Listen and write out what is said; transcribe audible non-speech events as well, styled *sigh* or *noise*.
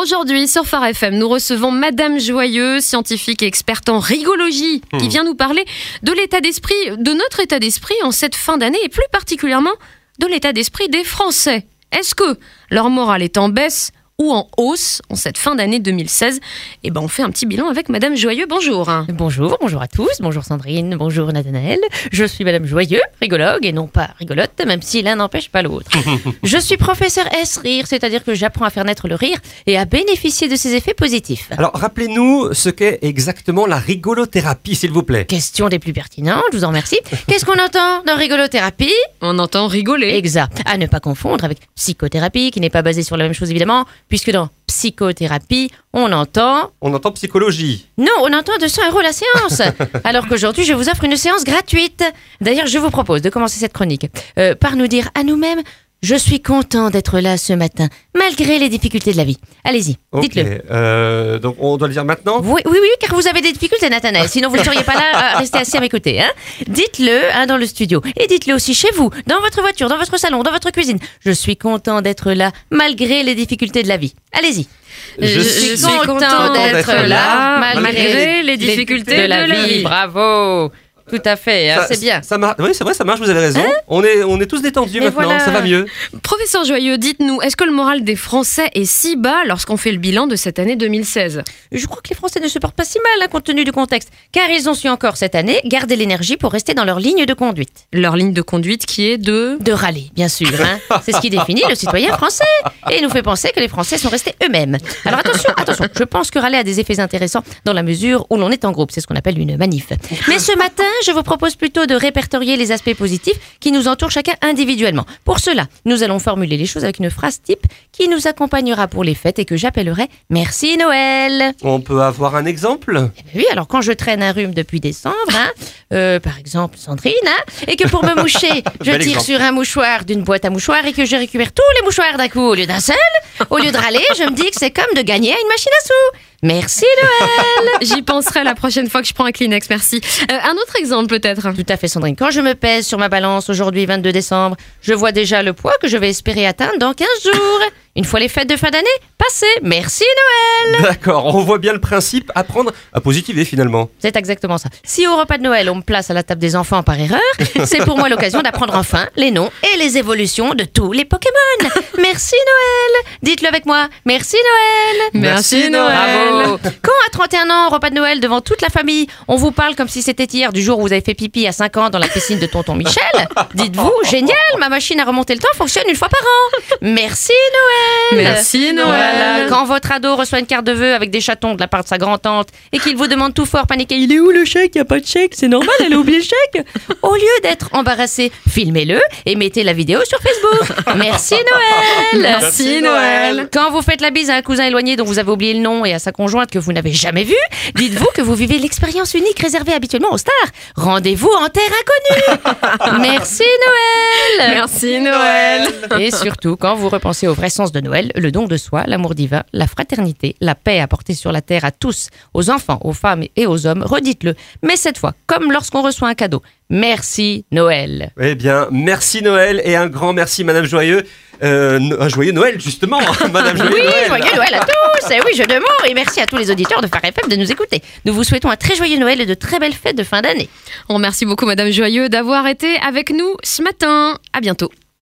Aujourd'hui, sur Phare FM, nous recevons Madame Joyeux, scientifique et experte en rigologie, qui Hmm. vient nous parler de l'état d'esprit, de notre état d'esprit en cette fin d'année et plus particulièrement de l'état d'esprit des Français. Est-ce que leur morale est en baisse ou en hausse en cette fin d'année 2016 Eh ben, on fait un petit bilan avec Madame Joyeux. Bonjour. Bonjour, bonjour à tous, bonjour Sandrine, bonjour Nathanaël. Je suis Madame Joyeux, rigologue et non pas rigolote, même si l'un n'empêche pas l'autre. *laughs* Je suis professeur S-Rire, c'est-à-dire que j'apprends à faire naître le rire et à bénéficier de ses effets positifs. Alors, rappelez-nous ce qu'est exactement la rigolothérapie, s'il vous plaît. Question des plus pertinentes, je vous en remercie. Qu'est-ce qu'on entend dans rigolothérapie? On entend rigoler. Exact. À ne pas confondre avec psychothérapie, qui n'est pas basée sur la même chose évidemment, puisque dans psychothérapie, on entend On entend psychologie. Non, on entend 200 euros la séance. *laughs* Alors qu'aujourd'hui, je vous offre une séance gratuite. D'ailleurs, je vous propose de commencer cette chronique euh, par nous dire à nous-mêmes Je suis content d'être là ce matin, malgré les difficultés de la vie. Allez-y, dites-le. euh, donc, on doit le dire maintenant? Oui, oui, oui, car vous avez des difficultés, Nathanaël. Sinon, vous ne seriez pas là à rester assis à mes côtés. Hein dites-le hein, dans le studio. Et dites-le aussi chez vous, dans votre voiture, dans votre salon, dans votre cuisine. Je suis content d'être là, malgré les difficultés de la vie. Allez-y. Je suis content d'être là, malgré les difficultés de la vie. Bravo. Tout à fait, hein, c'est bien. Ça marche. Oui, c'est vrai, ça marche, vous avez raison. on, est, on est tous détendus Mais maintenant, voilà. ça va mieux. Professeur Joyeux, dites-nous, est-ce que le moral des Français est si bas lorsqu'on fait le bilan de cette année 2016 Je crois que les Français ne se portent pas si mal, hein, compte tenu du contexte, car ils ont su encore cette année garder l'énergie pour rester dans leur ligne de conduite. Leur ligne de conduite qui est de... De râler, bien sûr. Hein. *laughs* C'est ce qui définit le citoyen français et nous fait penser que les Français sont restés eux-mêmes. Alors attention, attention, je pense que râler a des effets intéressants dans la mesure où l'on est en groupe, c'est ce qu'on appelle une manif. Mais ce matin, je vous propose plutôt de répertorier les aspects positifs qui nous entourent chacun individuellement. Pour cela, nous allons formuler les choses avec une phrase type qui nous accompagnera pour les fêtes et que j'appellerai Merci Noël. On peut avoir un exemple? Eh ben oui, alors quand je traîne un rhume depuis décembre, hein, euh, par exemple Sandrine, hein, et que pour me moucher, *laughs* je tire exemple. sur un mouchoir d'une boîte à mouchoirs et que je récupère tous les mouchoirs d'un coup au lieu d'un seul, au lieu de râler, je me dis que c'est comme de gagner à une machine à sous. Merci Noël *laughs* J'y penserai la prochaine fois que je prends un Kleenex, merci. Euh, un autre exemple peut-être Tout à fait Sandrine, quand je me pèse sur ma balance aujourd'hui 22 décembre, je vois déjà le poids que je vais espérer atteindre dans 15 jours. Une fois les fêtes de fin d'année passées, merci Noël D'accord, on voit bien le principe, apprendre à positiver finalement. C'est exactement ça. Si au repas de Noël, on me place à la table des enfants par erreur, *laughs* c'est pour moi l'occasion d'apprendre enfin les noms et les évolutions de tous les Pokémon. Merci Noël Dites-le avec moi. Merci Noël Merci, Bravo Quand à 31 ans, repas de Noël, devant toute la famille, on vous parle comme si c'était hier du jour où vous avez fait pipi à 5 ans dans la piscine de tonton Michel, *laughs* dites-vous, génial, ma machine à remonter le temps fonctionne une fois par an. Merci Noël Merci Noël. voilà. Quand votre ado reçoit une carte de vœux avec des chatons de la part de sa grand-tante et qu'il vous demande tout fort, paniqué, il est où le chèque? Il n'y a pas de chèque, c'est normal, elle a oublié le chèque. Au lieu d'être embarrassé, filmez-le et mettez la vidéo sur Facebook. Merci Noël Merci Noël. Quand vous faites la bise à un cousin éloigné dont vous avez oublié le nom et à sa conjointe que vous n'avez jamais vue, dites-vous que vous vivez l'expérience unique réservée habituellement aux stars. Rendez-vous en terre inconnue. *laughs* Merci Noël Merci Noël. et surtout, quand vous repensez au vrai sens de Noël, le don de soi, l'amour divin, la fraternité, la paix apportée sur la terre à tous, aux enfants, aux femmes et aux hommes, redites-le. Mais cette fois, comme lorsqu'on reçoit un cadeau. Merci Noël. Eh bien, merci Noël et un grand merci Madame Joyeux. Euh, no- un joyeux Noël justement, *laughs* Madame Joyeux Oui, Noël. joyeux Noël à tous Et oui, je demande et merci à tous les auditeurs de Phare FM de nous écouter. Nous vous souhaitons un très joyeux Noël et de très belles fêtes de fin d'année. On remercie beaucoup Madame Joyeux d'avoir été avec nous ce matin. À bientôt.